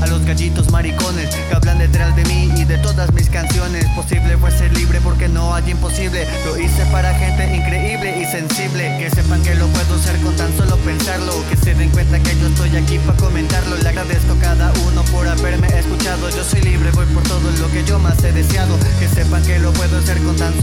a los gallitos maricones que hablan detrás de mí y de todas mis canciones. Posible fue ser libre porque no hay imposible. Lo hice para gente increíble y sensible. Que sepan que lo puedo hacer con tan solo pensarlo. Que se den cuenta que yo estoy aquí para comentarlo. Le agradezco a cada uno por haberme escuchado. Yo soy libre, voy por todo lo que yo más he deseado. Que sepan que lo puedo hacer con tan